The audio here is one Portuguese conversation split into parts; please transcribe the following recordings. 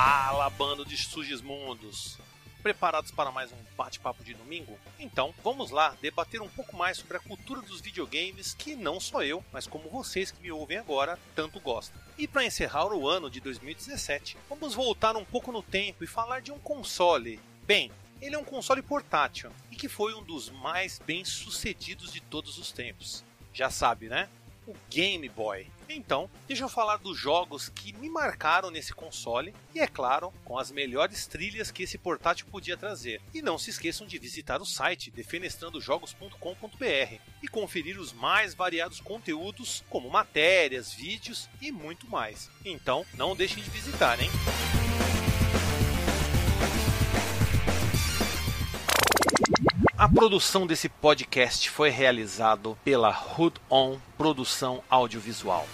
Fala, bando de sugismundos! Preparados para mais um bate-papo de domingo? Então, vamos lá debater um pouco mais sobre a cultura dos videogames que não só eu, mas como vocês que me ouvem agora, tanto gostam. E para encerrar o ano de 2017, vamos voltar um pouco no tempo e falar de um console. Bem, ele é um console portátil e que foi um dos mais bem sucedidos de todos os tempos. Já sabe, né? O Game Boy. Então, deixa eu falar dos jogos que me marcaram nesse console e, é claro, com as melhores trilhas que esse portátil podia trazer. E não se esqueçam de visitar o site defenestrandojogos.com.br e conferir os mais variados conteúdos, como matérias, vídeos e muito mais. Então, não deixem de visitar, hein? A produção desse podcast foi realizado pela Hood On Produção Audiovisual.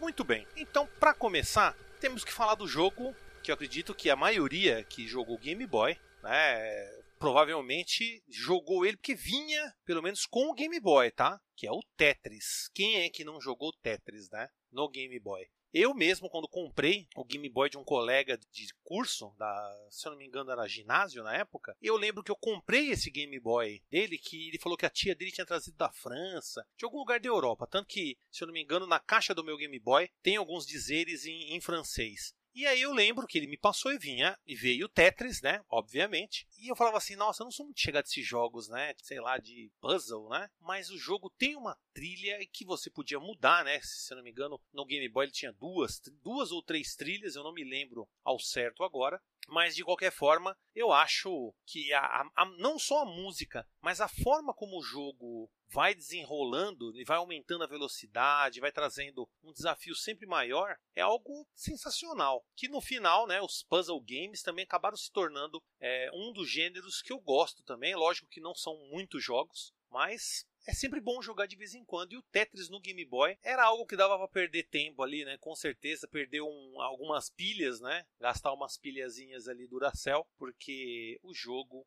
Muito bem, então para começar, temos que falar do jogo que eu acredito que a maioria que jogou Game Boy né, provavelmente jogou ele porque vinha, pelo menos, com o Game Boy, tá? Que é o Tetris. Quem é que não jogou Tetris, né? No Game Boy. Eu mesmo, quando comprei o Game Boy de um colega de curso, da, se eu não me engano era ginásio na época, eu lembro que eu comprei esse Game Boy dele, que ele falou que a tia dele tinha trazido da França, de algum lugar da Europa. Tanto que, se eu não me engano, na caixa do meu Game Boy tem alguns dizeres em, em francês. E aí eu lembro que ele me passou e vinha, e veio o Tetris, né? Obviamente. E eu falava assim, nossa, eu não sou muito chegado desses jogos, né? Sei lá, de puzzle, né? Mas o jogo tem uma trilha que você podia mudar, né? Se eu não me engano, no Game Boy ele tinha duas, duas ou três trilhas, eu não me lembro ao certo agora. Mas de qualquer forma, eu acho que a, a, não só a música, mas a forma como o jogo vai desenrolando e vai aumentando a velocidade, vai trazendo um desafio sempre maior, é algo sensacional. Que no final, né, os puzzle games também acabaram se tornando é, um dos gêneros que eu gosto também. Lógico que não são muitos jogos, mas é sempre bom jogar de vez em quando. E o Tetris no Game Boy era algo que dava para perder tempo ali, né? Com certeza, perder um, algumas pilhas, né? Gastar umas pilhazinhas ali Duracell, porque o jogo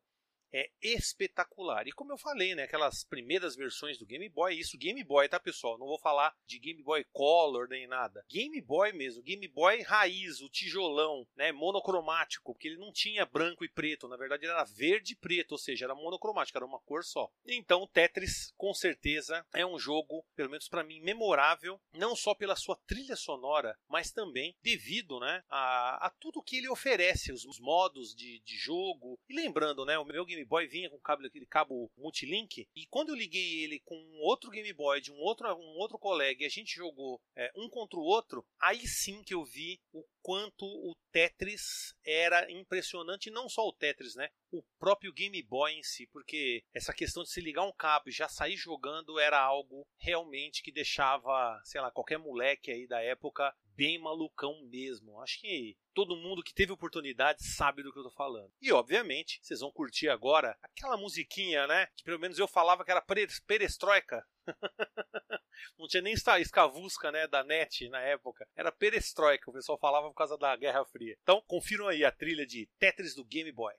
é espetacular. E como eu falei, né, aquelas primeiras versões do Game Boy, isso Game Boy, tá, pessoal? Não vou falar de Game Boy Color nem nada. Game Boy mesmo, Game Boy raiz, o tijolão, né, monocromático, porque ele não tinha branco e preto, na verdade era verde e preto, ou seja, era monocromático, era uma cor só. Então, Tetris, com certeza, é um jogo, pelo menos para mim, memorável, não só pela sua trilha sonora, mas também devido, né, a, a tudo que ele oferece, os modos de, de jogo. E lembrando, né, o meu Game Game Boy vinha com cabo, aquele cabo multilink. E quando eu liguei ele com outro Game Boy de um outro, um outro colega e a gente jogou é, um contra o outro, aí sim que eu vi o quanto o Tetris era impressionante. não só o Tetris, né? O próprio Game Boy em si, porque essa questão de se ligar um cabo e já sair jogando era algo realmente que deixava, sei lá, qualquer moleque aí da época bem malucão mesmo. Acho que todo mundo que teve oportunidade sabe do que eu tô falando. E obviamente, vocês vão curtir agora aquela musiquinha, né? Que pelo menos eu falava que era perestroika. Não tinha nem escavusca, né, da net na época. Era perestroika, o pessoal falava por causa da Guerra Fria. Então, confiram aí a trilha de Tetris do Game Boy.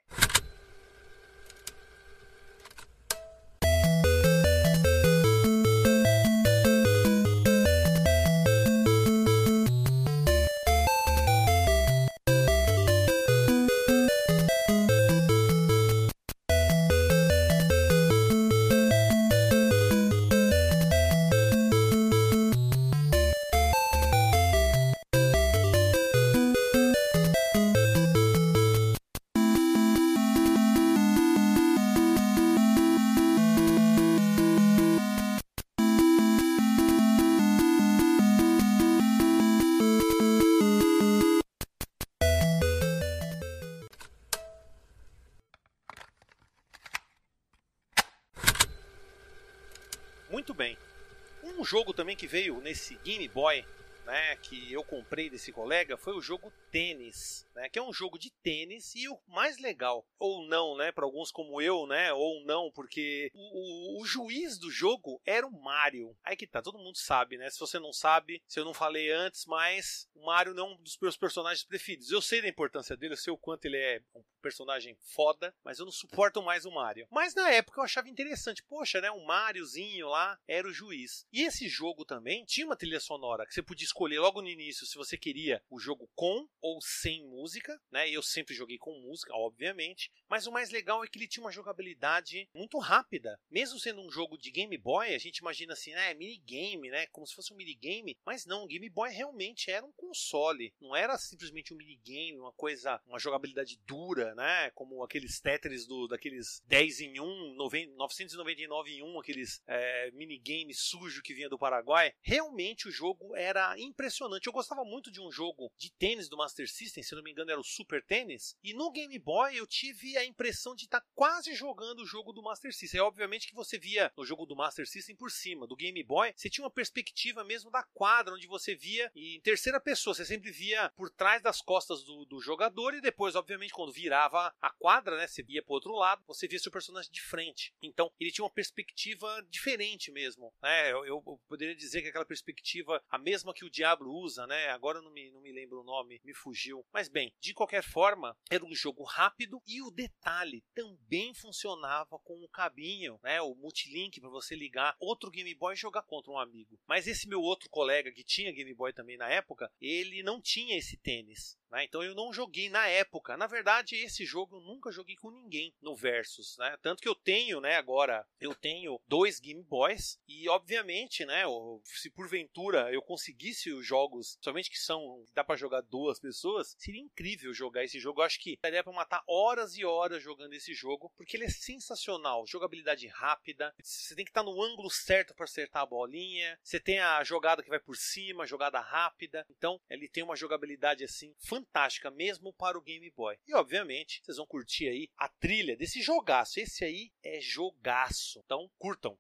Jogo também que veio nesse Game Boy né, que eu comprei desse colega foi o jogo Tênis, né, que é um jogo de tênis e o mais legal, ou não, né, para alguns como eu, né, ou não, porque o, o, o, juiz do jogo era o Mario. Aí que tá, todo mundo sabe, né? Se você não sabe, se eu não falei antes, mas o Mario não é um dos meus personagens preferidos. Eu sei da importância dele, eu sei o quanto ele é um personagem foda, mas eu não suporto mais o Mario. Mas na época eu achava interessante, poxa, né, um Mariozinho lá era o juiz. E esse jogo também tinha uma trilha sonora que você podia escolher logo no início se você queria o jogo com ou sem música, né? Eu sempre joguei com música, obviamente, mas o mais legal é que ele tinha uma jogabilidade muito rápida. Mesmo sendo um jogo de Game Boy, a gente imagina assim, né, minigame, né, como se fosse um minigame, mas não, o Game Boy realmente era um console, não era simplesmente um minigame, uma coisa, uma jogabilidade dura, né, como aqueles Tetris do daqueles 10 em 1, 999 em 1, aqueles é, minigames sujos que vinha do Paraguai. Realmente o jogo era impressionante. Eu gostava muito de um jogo de tênis do Master System, se não me engano era o Super Tênis, e no Game Boy eu tive a impressão de estar tá quase jogando o jogo do Master System. É obviamente que você via no jogo do Master System por cima, do Game Boy, você tinha uma perspectiva mesmo da quadra, onde você via em terceira pessoa, você sempre via por trás das costas do, do jogador e depois, obviamente, quando virava a quadra, né, você via pro outro lado, você via seu personagem de frente. Então, ele tinha uma perspectiva diferente mesmo, né? Eu, eu, poderia dizer que aquela perspectiva, a mesma que o Diablo usa, né? Agora não me, não me lembro o nome, me fugiu. Mas bem, de qualquer forma, era um jogo rápido e o detalhe também funcionava com o cabinho, né? O multilink para você ligar outro Game Boy e jogar contra um amigo. Mas esse meu outro colega que tinha Game Boy também na época, ele não tinha esse tênis. Né? Então eu não joguei na época. Na verdade, esse jogo eu nunca joguei com ninguém no Versus. Né? Tanto que eu tenho, né, agora, eu tenho dois Game Boys e, obviamente, né, se porventura eu conseguisse os jogos, somente que são, dá para jogar duas pessoas, seria incrível jogar esse jogo. Eu acho que daria para matar horas e horas jogando esse jogo, porque ele é sensacional. Jogabilidade rápida, você tem que estar no ângulo certo para acertar a bolinha, você tem a jogada que vai por cima, jogada rápida. Então, ele tem uma jogabilidade assim fantástica fantástica mesmo para o Game Boy. E obviamente, vocês vão curtir aí a trilha desse jogaço. Esse aí é jogaço. Então, curtam.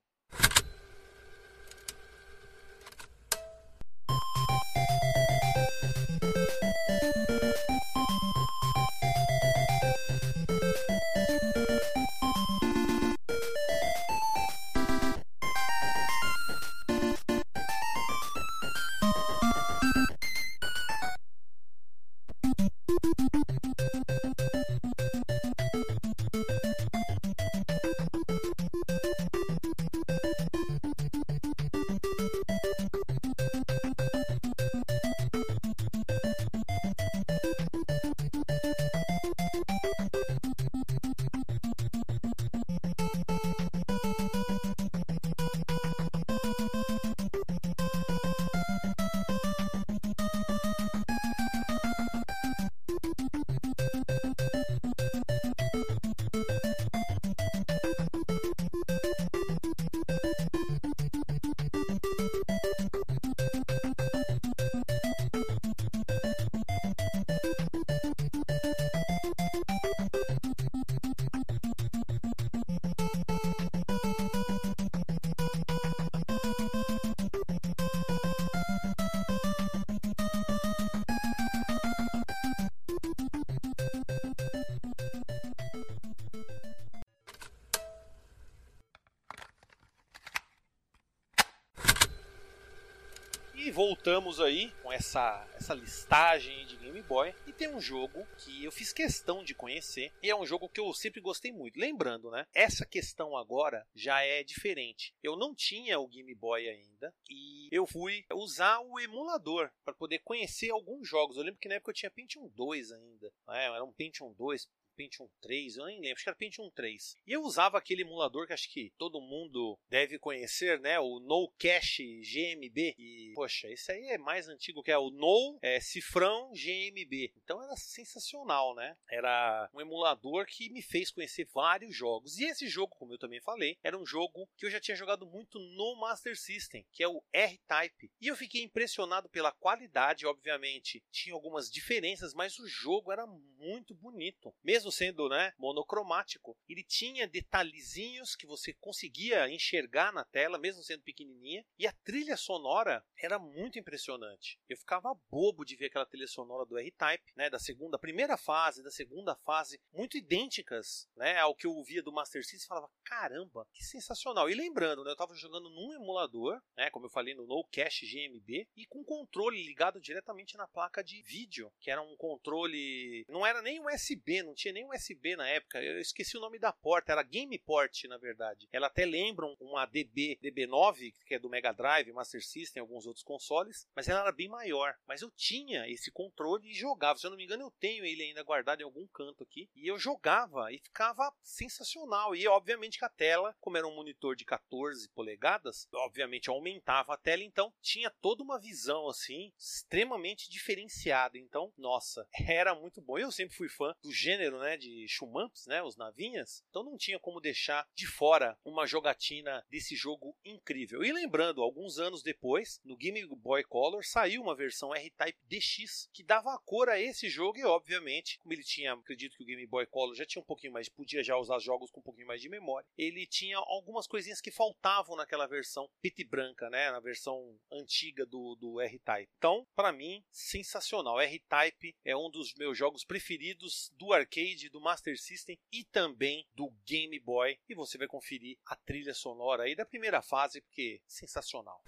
Voltamos aí com essa, essa listagem de Game Boy e tem um jogo que eu fiz questão de conhecer e é um jogo que eu sempre gostei muito. Lembrando, né? Essa questão agora já é diferente. Eu não tinha o Game Boy ainda e eu fui usar o emulador para poder conhecer alguns jogos. Eu lembro que na época eu tinha Pentium 2 ainda. Né? Era um Pentium 2 Pentium 3, eu nem lembro, acho que era Pentium 3. E eu usava aquele emulador que acho que todo mundo deve conhecer, né? O No Cache GMB. E, poxa, esse aí é mais antigo que é o No é, Cifrão GMB. Então era sensacional, né? Era um emulador que me fez conhecer vários jogos. E esse jogo, como eu também falei, era um jogo que eu já tinha jogado muito no Master System, que é o R-Type. E eu fiquei impressionado pela qualidade, obviamente. Tinha algumas diferenças, mas o jogo era muito bonito. Mesmo mesmo sendo né, monocromático, ele tinha detalhezinhos que você conseguia enxergar na tela, mesmo sendo pequenininha, e a trilha sonora era muito impressionante. Eu ficava bobo de ver aquela trilha sonora do R-Type, né, da segunda, primeira fase, da segunda fase, muito idênticas né, ao que eu ouvia do Master System, falava, caramba, que sensacional. E lembrando, né, eu estava jogando num emulador, né, como eu falei, no No Cache GMB, e com controle ligado diretamente na placa de vídeo, que era um controle, não era nem USB, não tinha nem USB na época, eu esqueci o nome da porta, era GamePort, na verdade. Ela até lembra uma DB, DB9, que é do Mega Drive, Master System, alguns outros consoles, mas ela era bem maior. Mas eu tinha esse controle e jogava. Se eu não me engano, eu tenho ele ainda guardado em algum canto aqui. E eu jogava e ficava sensacional. E obviamente que a tela, como era um monitor de 14 polegadas, obviamente aumentava a tela, então tinha toda uma visão assim extremamente diferenciada. Então, nossa, era muito bom. Eu sempre fui fã do gênero, né, de shumamps, né, os navinhas. Então não tinha como deixar de fora uma jogatina desse jogo incrível. E lembrando, alguns anos depois, no Game Boy Color saiu uma versão R-Type DX que dava a cor a esse jogo e obviamente, como ele tinha, acredito que o Game Boy Color já tinha um pouquinho mais, podia já usar jogos com um pouquinho mais de memória. Ele tinha algumas coisinhas que faltavam naquela versão pit branca, né, na versão antiga do, do R-Type. Então, para mim, sensacional. R-Type é um dos meus jogos preferidos do arcade, do Master System e também do Game Boy. E você vai conferir a trilha sonora aí da primeira fase, porque sensacional.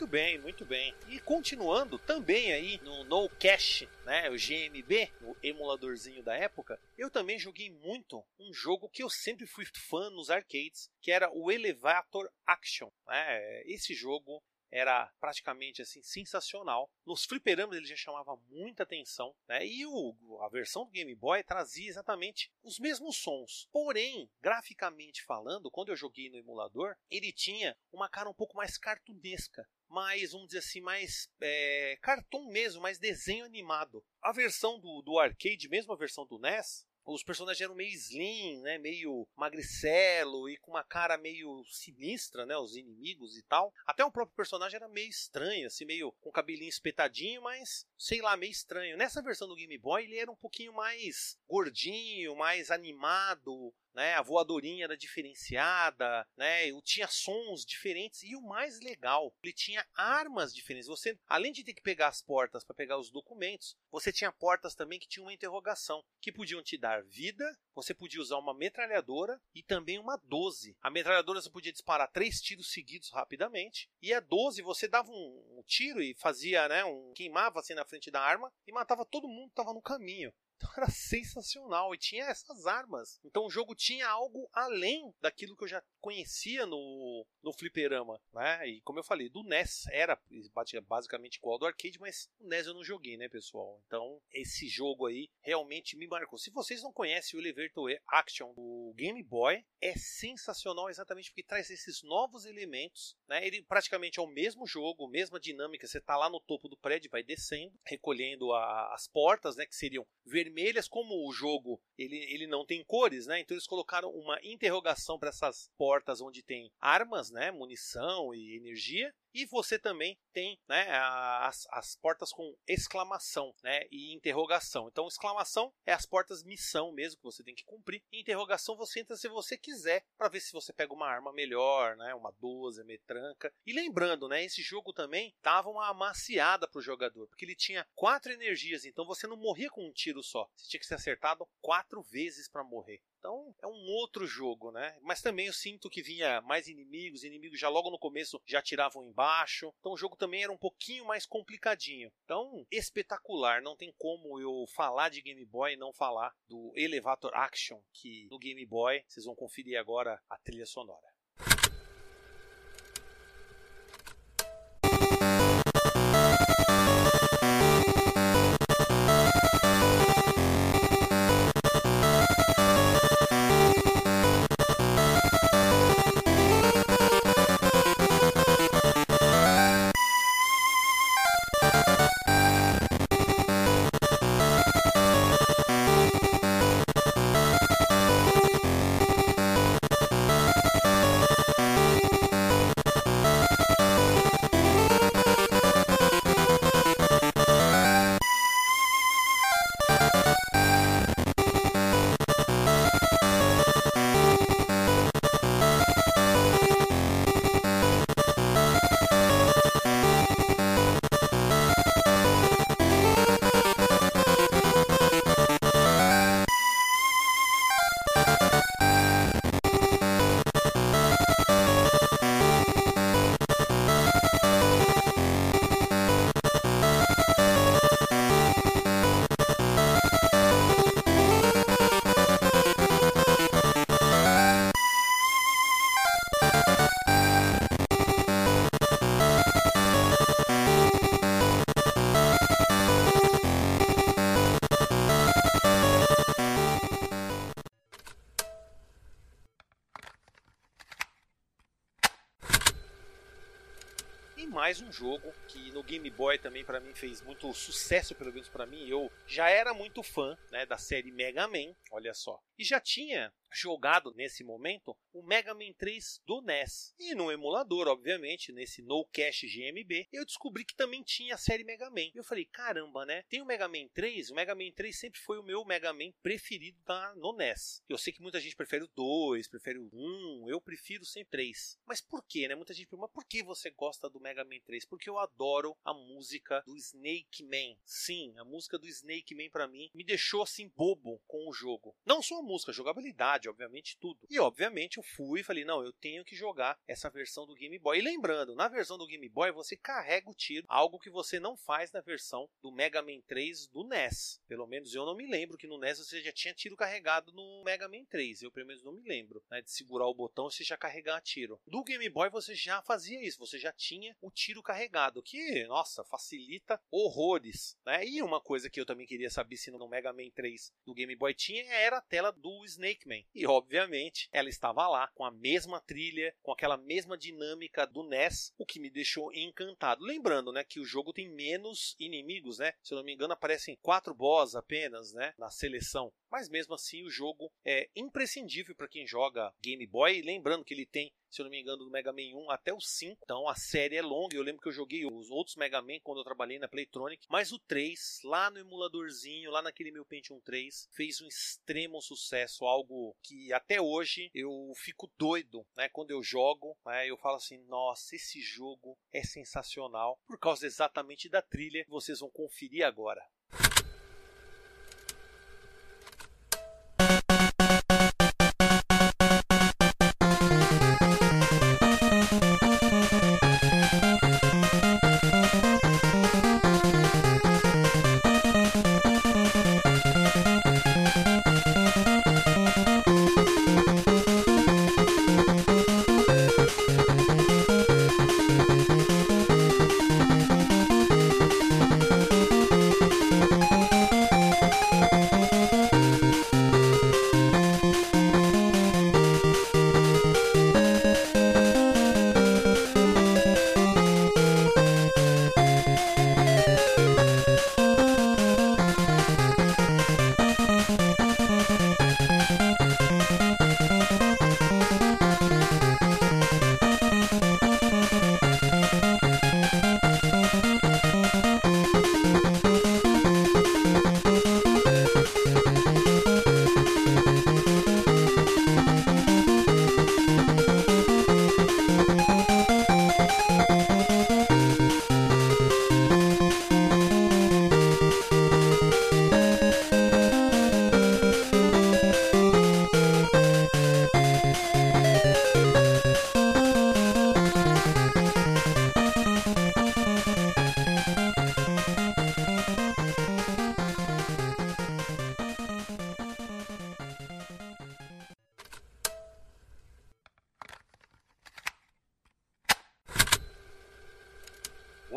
Muito bem, muito bem. E continuando também aí no No Cache, né, o GMB, o emuladorzinho da época, eu também joguei muito um jogo que eu sempre fui fã nos arcades, que era o Elevator Action. Né? Esse jogo era praticamente assim sensacional. Nos fliperamas ele já chamava muita atenção, né? E o, a versão do Game Boy trazia exatamente os mesmos sons. Porém, graficamente falando, quando eu joguei no emulador, ele tinha uma cara um pouco mais cartunesca mais, vamos dizer assim, mais é, cartoon mesmo, mais desenho animado. A versão do, do arcade, mesmo a versão do NES, os personagens eram meio slim, né, meio magricelo e com uma cara meio sinistra, né, os inimigos e tal. Até o próprio personagem era meio estranho, assim, meio com cabelinho espetadinho, mas sei lá, meio estranho. Nessa versão do Game Boy ele era um pouquinho mais gordinho, mais animado, né? A voadorinha era diferenciada, né? Tinha sons diferentes e o mais legal, ele tinha armas diferentes. Você, além de ter que pegar as portas para pegar os documentos, você tinha portas também que tinham uma interrogação, que podiam te dar vida, você podia usar uma metralhadora e também uma 12. A metralhadora você podia disparar três tiros seguidos rapidamente, e a 12 você dava um, um tiro e fazia, né, um queimava assim na frente da arma e matava todo mundo que estava no caminho. Então era sensacional e tinha essas armas. Então o jogo tinha algo além daquilo que eu já conhecia no, no fliperama, né? E como eu falei, do NES era basicamente igual ao do arcade, mas o NES eu não joguei, né, pessoal? Então esse jogo aí realmente me marcou. Se vocês não conhecem o Elevator Action do Game Boy, é sensacional exatamente porque traz esses novos elementos, né? Ele praticamente é o mesmo jogo, mesma dinâmica. Você tá lá no topo do prédio, vai descendo, recolhendo a, as portas, né, que seriam vermelhas, como o jogo ele, ele não tem cores, né? Então eles colocaram uma interrogação para essas portas onde tem armas, né, munição e energia, e você também tem né, as, as portas com exclamação né, e interrogação. Então, exclamação é as portas missão mesmo que você tem que cumprir. E interrogação você entra se você quiser para ver se você pega uma arma melhor, né, uma 12, metranca. E lembrando, né, esse jogo também dava uma amaciada para o jogador, porque ele tinha quatro energias, então você não morria com um tiro só. Você tinha que ser acertado quatro vezes para morrer. Então é um outro jogo, né? Mas também eu sinto que vinha mais inimigos, inimigos já logo no começo já tiravam embaixo. Então o jogo também era um pouquinho mais complicadinho. Então, espetacular, não tem como eu falar de Game Boy e não falar do Elevator Action, que no Game Boy vocês vão conferir agora a trilha sonora. Jogo que no Game Boy também para mim fez muito sucesso, pelo menos para mim. Eu já era muito fã né, da série Mega Man, olha só. E já tinha jogado nesse momento o Mega Man 3 do NES. E no emulador, obviamente, nesse No Cache GMB, eu descobri que também tinha a série Mega Man. E eu falei, caramba, né? Tem o Mega Man 3, o Mega Man 3 sempre foi o meu Mega Man preferido da, no NES. Eu sei que muita gente prefere o 2, prefere o 1, eu prefiro sempre o 3. Mas por quê, né? Muita gente pergunta, por que você gosta do Mega Man 3? Porque eu adoro a música do Snake Man. Sim, a música do Snake Man para mim me deixou assim bobo com o jogo. Não só a música, a jogabilidade, obviamente tudo. E obviamente eu fui e falei, não, eu tenho que jogar essa versão do Game Boy. E lembrando, na versão do Game Boy você carrega o tiro, algo que você não faz na versão do Mega Man 3 do NES. Pelo menos eu não me lembro que no NES você já tinha tiro carregado no Mega Man 3. Eu pelo menos não me lembro, né, de segurar o botão você já carregar tiro. Do Game Boy você já fazia isso, você já tinha o tiro carregado, que, nossa, facilita horrores, né? E uma coisa que eu também queria saber se no Mega Man 3 do Game Boy tinha era a tela do Snake Man. E obviamente ela estava lá com a mesma trilha, com aquela mesma dinâmica do NES, o que me deixou encantado. Lembrando, né, que o jogo tem menos inimigos, né? Se eu não me engano, aparecem quatro boss apenas, né, na seleção. Mas mesmo assim, o jogo é imprescindível para quem joga Game Boy. Lembrando que ele tem se eu não me engano, do Mega Man 1 até o 5. Então a série é longa. Eu lembro que eu joguei os outros Mega Man quando eu trabalhei na Playtronic. Mas o 3, lá no emuladorzinho, lá naquele meu Pentium 3, fez um extremo sucesso. Algo que até hoje eu fico doido né, quando eu jogo. Né, eu falo assim: nossa, esse jogo é sensacional. Por causa exatamente da trilha que vocês vão conferir agora.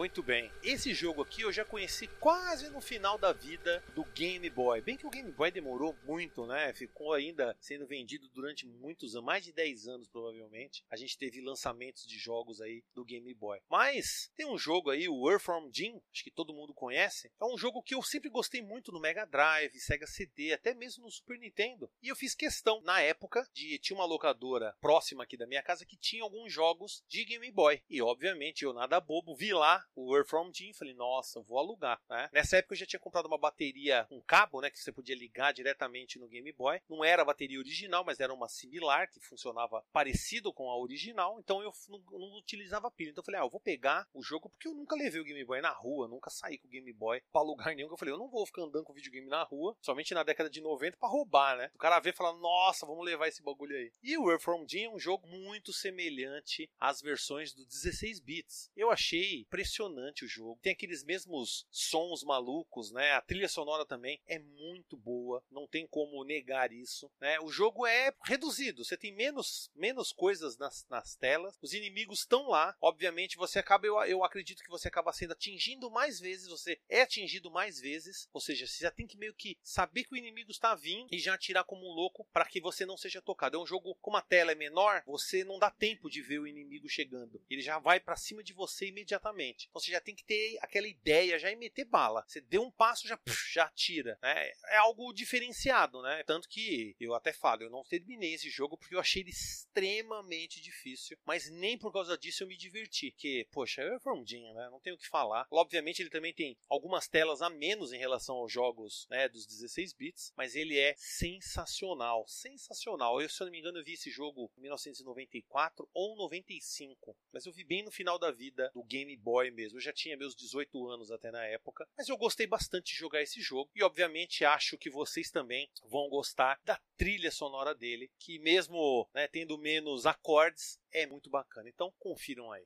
Muito bem. Esse jogo aqui eu já conheci quase no final da vida do Game Boy. Bem que o Game Boy demorou muito, né? Ficou ainda sendo vendido durante muitos anos, mais de 10 anos provavelmente. A gente teve lançamentos de jogos aí do Game Boy. Mas tem um jogo aí, o Earthworm Jim, acho que todo mundo conhece. É um jogo que eu sempre gostei muito no Mega Drive, Sega CD, até mesmo no Super Nintendo. E eu fiz questão, na época, de tinha uma locadora próxima aqui da minha casa que tinha alguns jogos de Game Boy. E obviamente eu nada bobo vi lá o Earthworm Jim, falei, nossa, vou alugar, né? Nessa época eu já tinha comprado uma bateria com um cabo, né, que você podia ligar diretamente no Game Boy. Não era a bateria original, mas era uma similar que funcionava parecido com a original, então eu não, não utilizava pilha. Então eu falei, ah, eu vou pegar o jogo porque eu nunca levei o Game Boy na rua, nunca saí com o Game Boy para lugar nenhum. Eu falei, eu não vou ficar andando com videogame na rua, somente na década de 90 para roubar, né? O cara vê e fala, nossa, vamos levar esse bagulho aí. E o Earthworm Jim é um jogo muito semelhante às versões do 16 bits. Eu achei impressionante o jogo. Tem aqueles mesmos sons malucos, né? A trilha sonora também é muito boa, não tem como negar isso, né? O jogo é reduzido, você tem menos, menos coisas nas, nas telas, os inimigos estão lá, obviamente você acaba, eu, eu acredito que você acaba sendo atingindo mais vezes, você é atingido mais vezes, ou seja, você já tem que meio que saber que o inimigo está vindo e já atirar como um louco para que você não seja tocado. É um jogo, como a tela é menor, você não dá tempo de ver o inimigo chegando, ele já vai para cima de você imediatamente. Então você já tem que ter aquela ideia já e meter bala. Você deu um passo, já, já tira. Né? É algo diferenciado, né? Tanto que eu até falo, eu não terminei esse jogo porque eu achei ele extremamente difícil, mas nem por causa disso eu me diverti. Que, poxa, é Formdinha, né? Não tenho o que falar. Obviamente ele também tem algumas telas a menos em relação aos jogos né, dos 16 bits, mas ele é sensacional, sensacional. Eu, se eu não me engano, eu vi esse jogo em 1994 ou 95, mas eu vi bem no final da vida do Game Boy mesmo. Eu já tinha meus 18 anos até na época, mas eu gostei bastante de jogar esse jogo e obviamente acho que vocês também vão gostar da trilha sonora dele, que mesmo né, tendo menos acordes, é muito bacana. Então confiram aí.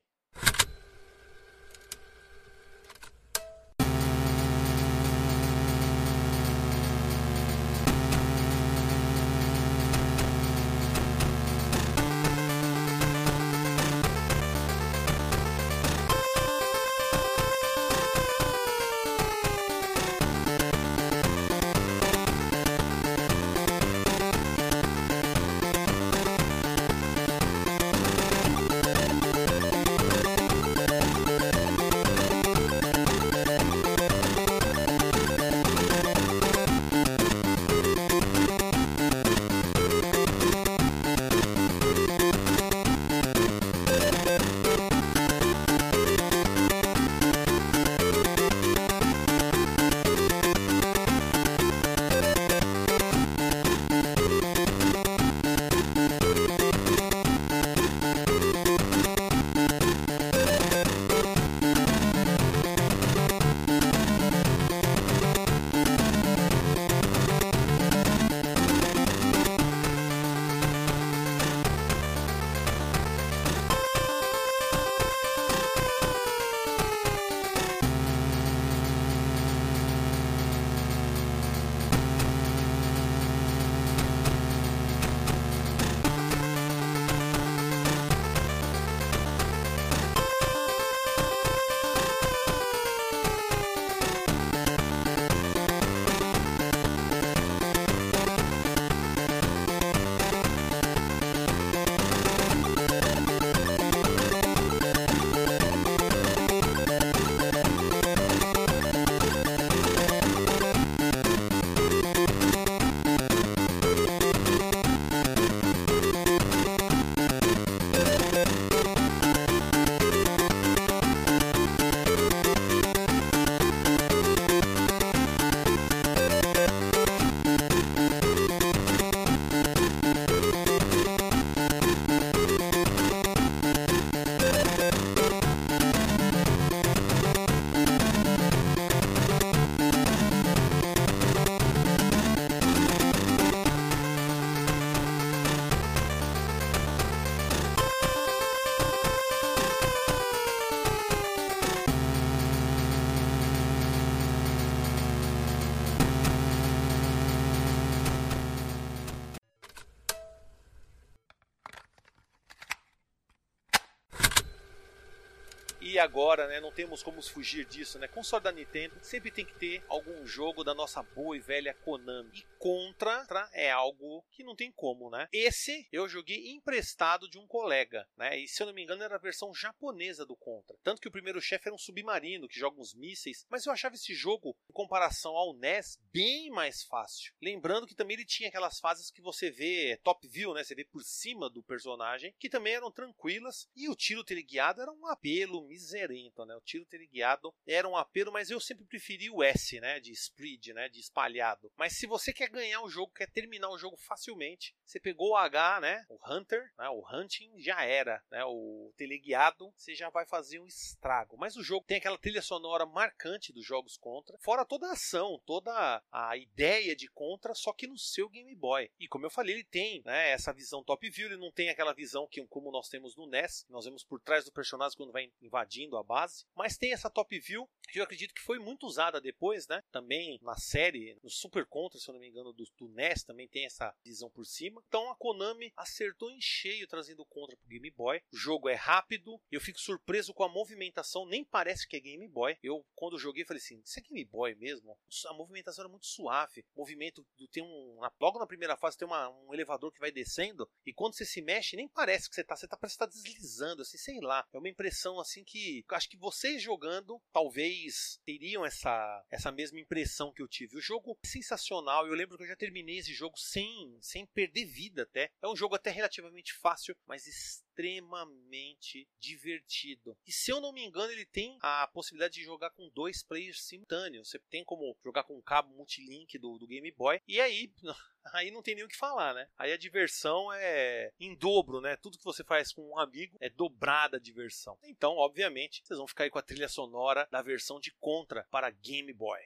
E agora, né? Não temos como fugir disso, né? Console da Nintendo sempre tem que ter algum jogo da nossa boa e velha Konami. E Contra é algo que não tem como, né? Esse eu joguei emprestado de um colega, né? E se eu não me engano era a versão japonesa do Contra. Tanto que o primeiro chefe era um submarino que joga uns mísseis, mas eu achava esse jogo, em comparação ao NES, bem mais fácil. Lembrando que também ele tinha aquelas fases que você vê top view, né? Você vê por cima do personagem, que também eram tranquilas. E o tiro teleguiado era um apelo miserento, né? O tiro teleguiado era um apelo, mas eu sempre preferi o S, né? De spread, né? De espalhado. Mas se você quer ganhar o jogo, quer terminar o jogo facilmente, você pegou o H, né? O Hunter, né? O Hunting já era, né? O teleguiado, você já vai fazer um estrago. Mas o jogo tem aquela trilha sonora marcante dos jogos Contra, fora toda a ação, toda a ideia de Contra, só que no seu Game Boy. E como eu falei, ele tem, né? Essa visão top view, ele não tem aquela visão que como nós temos no NES, nós vemos por trás do personagem quando vai invadindo a base, mas tem essa top view que eu acredito que foi muito usada depois, né? Também na série, no Super Contra, se eu não me engano, do, do NES também tem essa visão por cima. Então a Konami acertou em cheio trazendo o Contra pro Game Boy. O jogo é rápido, eu fico surpreso com a movimentação, nem parece que é Game Boy. Eu, quando joguei, falei assim: isso é Game Boy mesmo? A movimentação era muito suave. O movimento do, tem um. Logo na primeira fase tem uma, um elevador que vai descendo, e quando você se mexe, nem parece que você tá. Você tá, parece que tá deslizando, assim, sei lá. É uma impressão assim que. Acho que vocês jogando, talvez teriam essa, essa mesma impressão que eu tive. O jogo é sensacional. Eu lembro que eu já terminei esse jogo sem, sem perder vida até. É um jogo até relativamente fácil, mas extremamente divertido. E se eu não me engano, ele tem a possibilidade de jogar com dois players simultâneos. Você tem como jogar com um cabo multilink do, do Game Boy. E aí, aí não tem nem o que falar, né? Aí a diversão é em dobro, né? Tudo que você faz com um amigo é dobrada a diversão. Então, obviamente, vocês vão ficar aí com a trilha sonora da versão de Contra para Game Boy.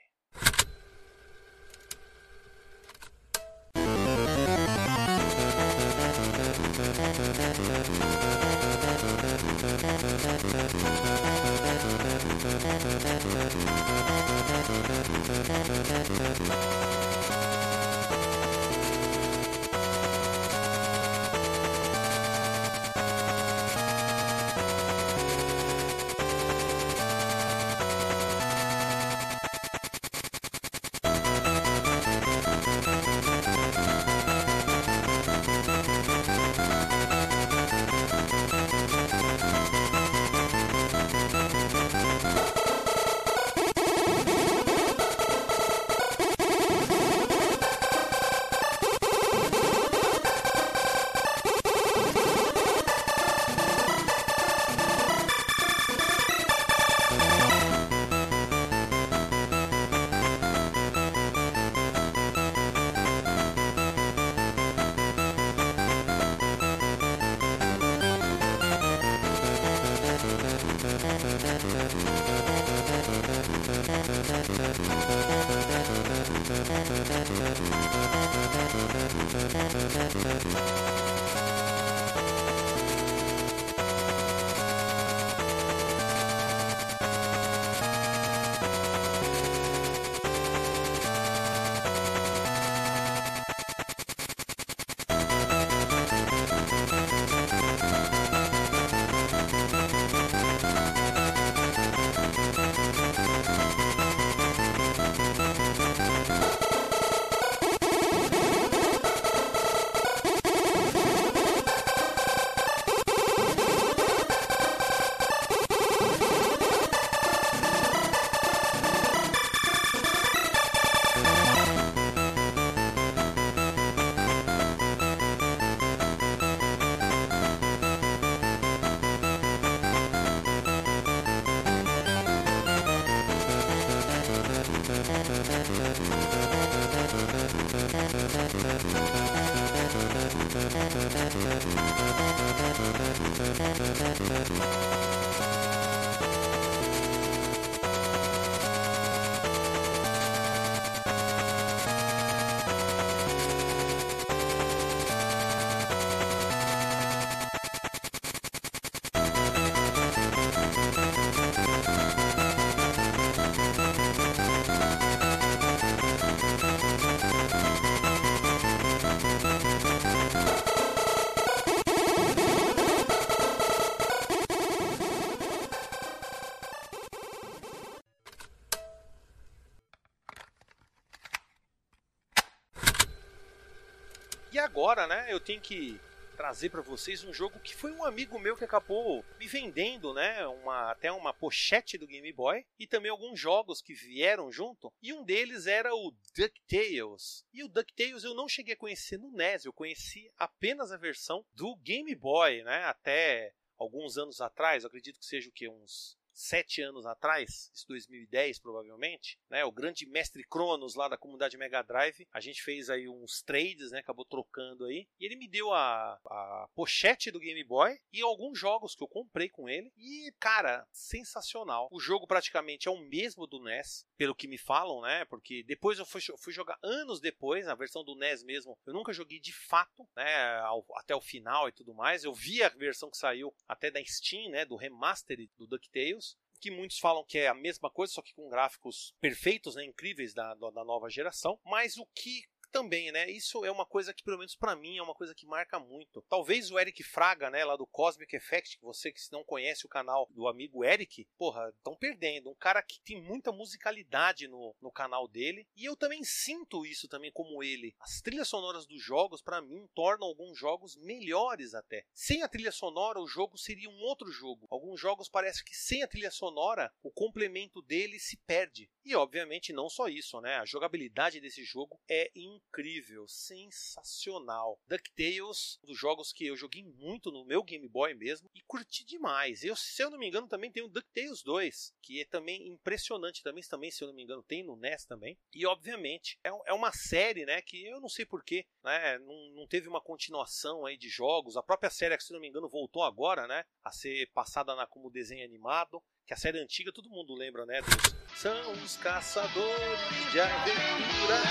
Agora, né, eu tenho que trazer para vocês um jogo que foi um amigo meu que acabou me vendendo, né? Uma, até uma pochete do Game Boy e também alguns jogos que vieram junto. E um deles era o DuckTales. E o DuckTales eu não cheguei a conhecer no NES, eu conheci apenas a versão do Game Boy, né? Até alguns anos atrás, acredito que seja o que uns sete anos atrás, isso 2010 provavelmente, né? O grande mestre Cronos lá da comunidade Mega Drive, a gente fez aí uns trades, né? Acabou trocando aí. E ele me deu a, a pochete do Game Boy e alguns jogos que eu comprei com ele. E, cara, sensacional. O jogo praticamente é o mesmo do NES, pelo que me falam, né? Porque depois eu fui, fui jogar anos depois, na versão do NES mesmo, eu nunca joguei de fato, né? Ao, até o final e tudo mais. Eu vi a versão que saiu até da Steam, né? Do remaster do DuckTales que muitos falam que é a mesma coisa, só que com gráficos perfeitos, né, incríveis da, da nova geração. Mas o que também, né? Isso é uma coisa que, pelo menos para mim, é uma coisa que marca muito. Talvez o Eric Fraga, né, lá do Cosmic Effect, que você que não conhece o canal do amigo Eric, porra, estão perdendo. Um cara que tem muita musicalidade no, no canal dele. E eu também sinto isso também como ele. As trilhas sonoras dos jogos, para mim, tornam alguns jogos melhores até. Sem a trilha sonora, o jogo seria um outro jogo. Alguns jogos parece que sem a trilha sonora, o complemento dele se perde. E obviamente não só isso, né? A jogabilidade desse jogo é incrível incrível, sensacional. DuckTales, um dos jogos que eu joguei muito no meu Game Boy mesmo e curti demais. Eu, se eu não me engano, também tem o DuckTales 2, que é também impressionante também, também se eu não me engano, tem no NES também. E obviamente, é, é uma série, né, que eu não sei porquê, né, não, não teve uma continuação aí de jogos. A própria série, se eu não me engano, voltou agora, né, a ser passada na, como desenho animado que a série antiga todo mundo lembra, né? Dos São os caçadores de aventura.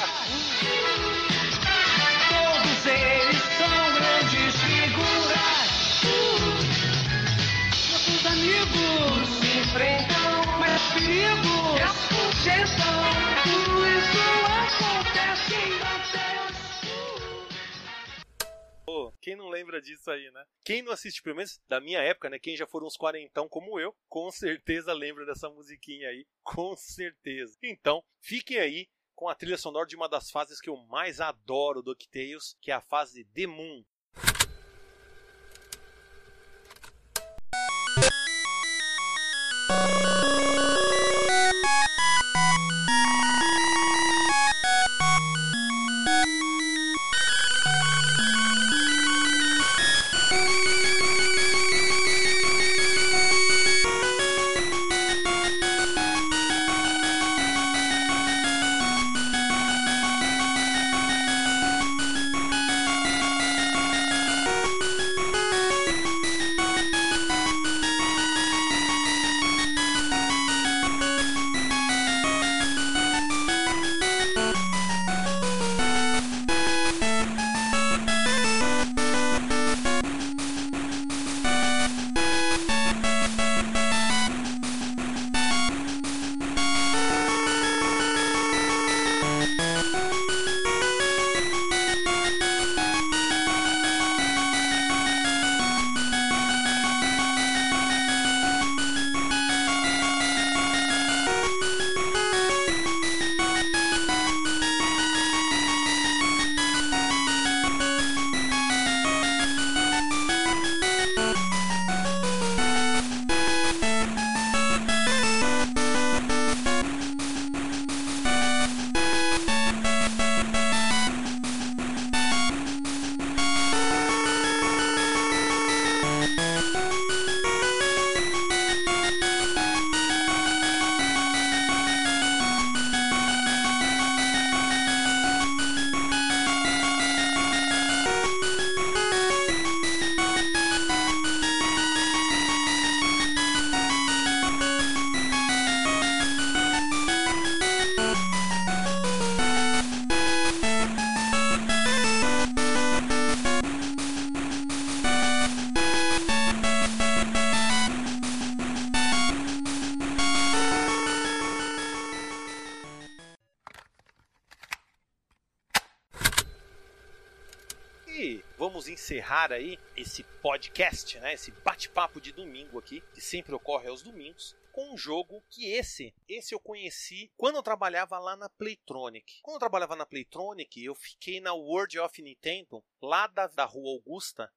Todos eles são grandes figuras. Nossos amigos se enfrentam, mas perigo é a sucessão. Tudo isso acontece em quem não lembra disso aí, né? Quem não assiste, pelo menos da minha época, né? Quem já foram uns quarentão como eu, com certeza lembra dessa musiquinha aí. Com certeza. Então, fiquem aí com a trilha sonora de uma das fases que eu mais adoro do DuckTales, que é a fase The. Encerrar aí esse podcast, né, esse bate-papo de domingo aqui, que sempre ocorre aos domingos, com um jogo que esse, esse eu conheci quando eu trabalhava lá na Playtronic. Quando eu trabalhava na Playtronic, eu fiquei na World of Nintendo, lá da, da Rua Augusta,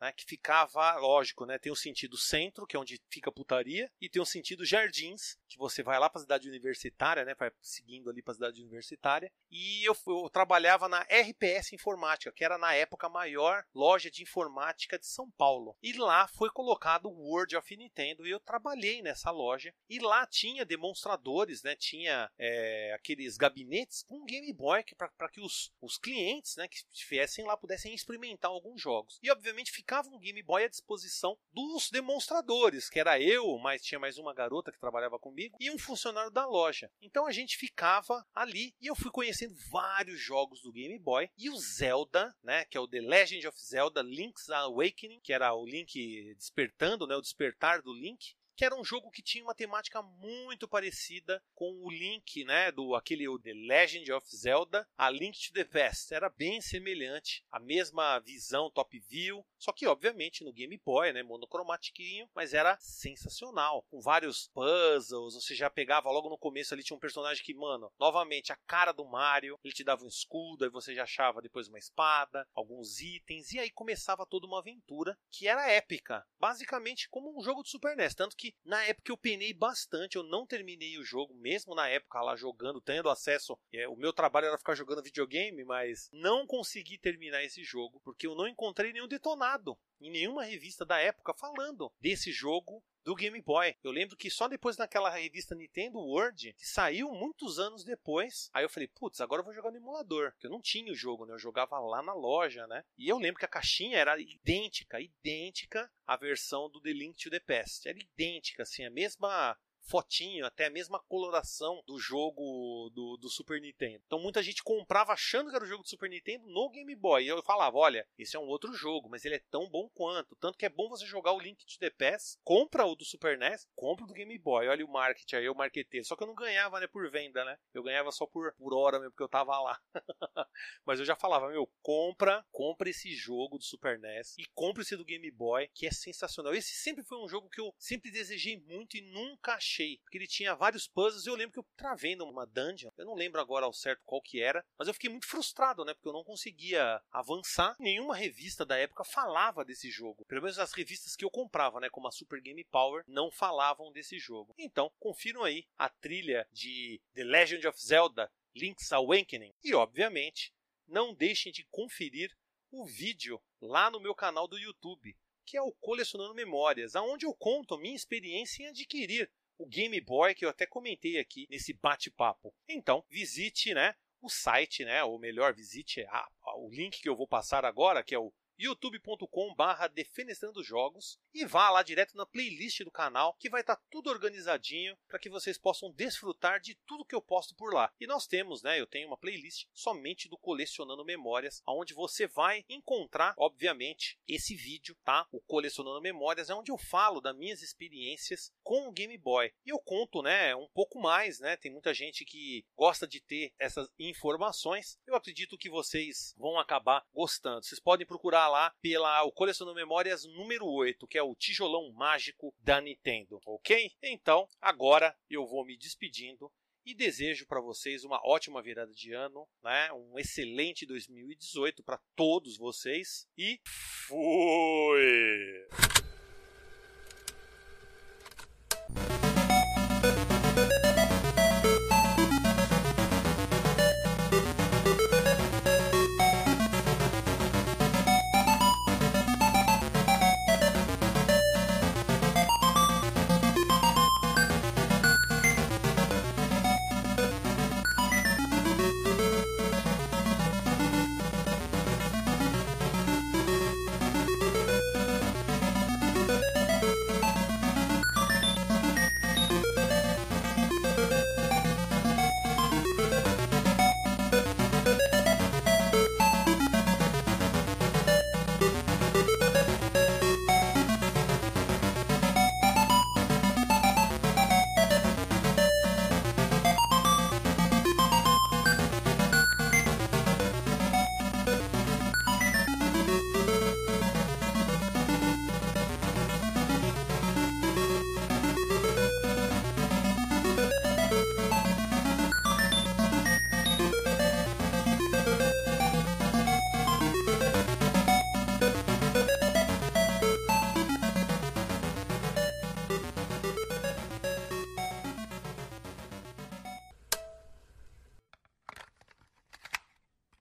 né, que ficava, lógico, né, tem o sentido centro, que é onde fica a putaria, e tem o sentido jardins, que você vai lá para a cidade universitária, né, vai seguindo ali para a cidade universitária, e eu, eu, trabalhava na RPS Informática, que era na época a maior loja de informática de São Paulo. E lá foi colocado o World of Nintendo, e eu trabalhei nessa loja, e lá tinha demonstradores, né, tinha é, aqueles gabinetes com Game Boy para que os, os clientes né, que estivessem lá pudessem experimentar alguns jogos. E obviamente ficava um Game Boy à disposição dos demonstradores, que era eu, mas tinha mais uma garota que trabalhava comigo e um funcionário da loja. Então a gente ficava ali e eu fui conhecendo vários jogos do Game Boy e o Zelda, né, que é o The Legend of Zelda Link's Awakening, que era o Link despertando, né, o despertar do Link que era um jogo que tinha uma temática muito parecida com o Link, né, do aquele The Legend of Zelda, a Link to the Past. Era bem semelhante, a mesma visão top view, só que obviamente no Game Boy, né, monocromatiquinho, mas era sensacional, com vários puzzles, você já pegava logo no começo ali tinha um personagem que, mano, novamente a cara do Mario, ele te dava um escudo, aí você já achava depois uma espada, alguns itens, e aí começava toda uma aventura que era épica, basicamente como um jogo de Super NES, tanto que na época eu penei bastante, eu não terminei o jogo, mesmo na época lá jogando, tendo acesso. É, o meu trabalho era ficar jogando videogame, mas não consegui terminar esse jogo porque eu não encontrei nenhum detonado em nenhuma revista da época falando desse jogo do Game Boy. Eu lembro que só depois naquela revista Nintendo World, que saiu muitos anos depois, aí eu falei, putz, agora eu vou jogar no emulador, porque eu não tinha o jogo, né? Eu jogava lá na loja, né? E eu lembro que a caixinha era idêntica, idêntica à versão do The Link to the Past. Era idêntica, assim, a mesma fotinho, até a mesma coloração do jogo do, do Super Nintendo. Então muita gente comprava achando que era o jogo do Super Nintendo no Game Boy. E eu falava, olha, esse é um outro jogo, mas ele é tão bom quanto. Tanto que é bom você jogar o Link to the Past, compra o do Super NES, compra o do Game Boy. Olha o marketing aí, o marketeiro. Só que eu não ganhava, né, por venda, né? Eu ganhava só por, por hora mesmo, porque eu tava lá. mas eu já falava, meu, compra, compra esse jogo do Super NES e compra esse do Game Boy, que é sensacional. Esse sempre foi um jogo que eu sempre desejei muito e nunca achei achei. Porque ele tinha vários puzzles. Eu lembro que eu travei numa dungeon. Eu não lembro agora ao certo qual que era. Mas eu fiquei muito frustrado, né? Porque eu não conseguia avançar. Nenhuma revista da época falava desse jogo. Pelo menos as revistas que eu comprava, né? Como a Super Game Power, não falavam desse jogo. Então, confiram aí a trilha de The Legend of Zelda Link's Awakening. E, obviamente, não deixem de conferir o vídeo lá no meu canal do YouTube, que é o Colecionando Memórias, aonde eu conto a minha experiência em adquirir o Game Boy que eu até comentei aqui nesse bate-papo. Então, visite, né, o site, né, ou melhor, visite a, a, o link que eu vou passar agora, que é o youtube.com/barra defenestrando jogos e vá lá direto na playlist do canal que vai estar tá tudo organizadinho para que vocês possam desfrutar de tudo que eu posto por lá. E nós temos, né? Eu tenho uma playlist somente do colecionando memórias, onde você vai encontrar, obviamente, esse vídeo, tá? O colecionando memórias é onde eu falo das minhas experiências com o Game Boy e eu conto, né? Um pouco mais, né? Tem muita gente que gosta de ter essas informações. Eu acredito que vocês vão acabar gostando. Vocês podem procurar lá pela o Colecionando Memórias número 8, que é o tijolão mágico da Nintendo, ok? Então, agora eu vou me despedindo e desejo para vocês uma ótima virada de ano, né? Um excelente 2018 para todos vocês e fui!